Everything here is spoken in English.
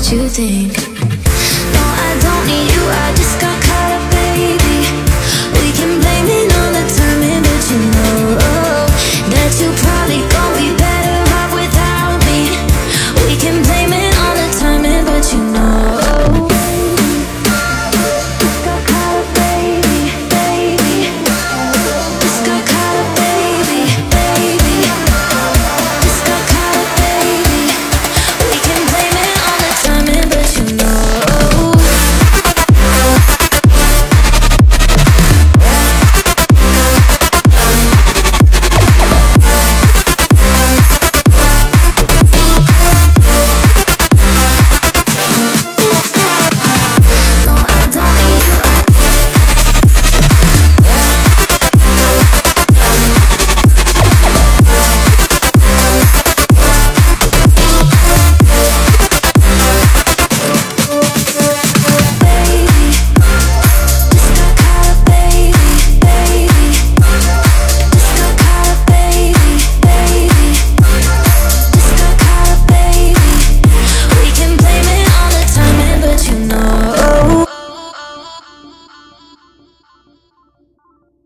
what you think.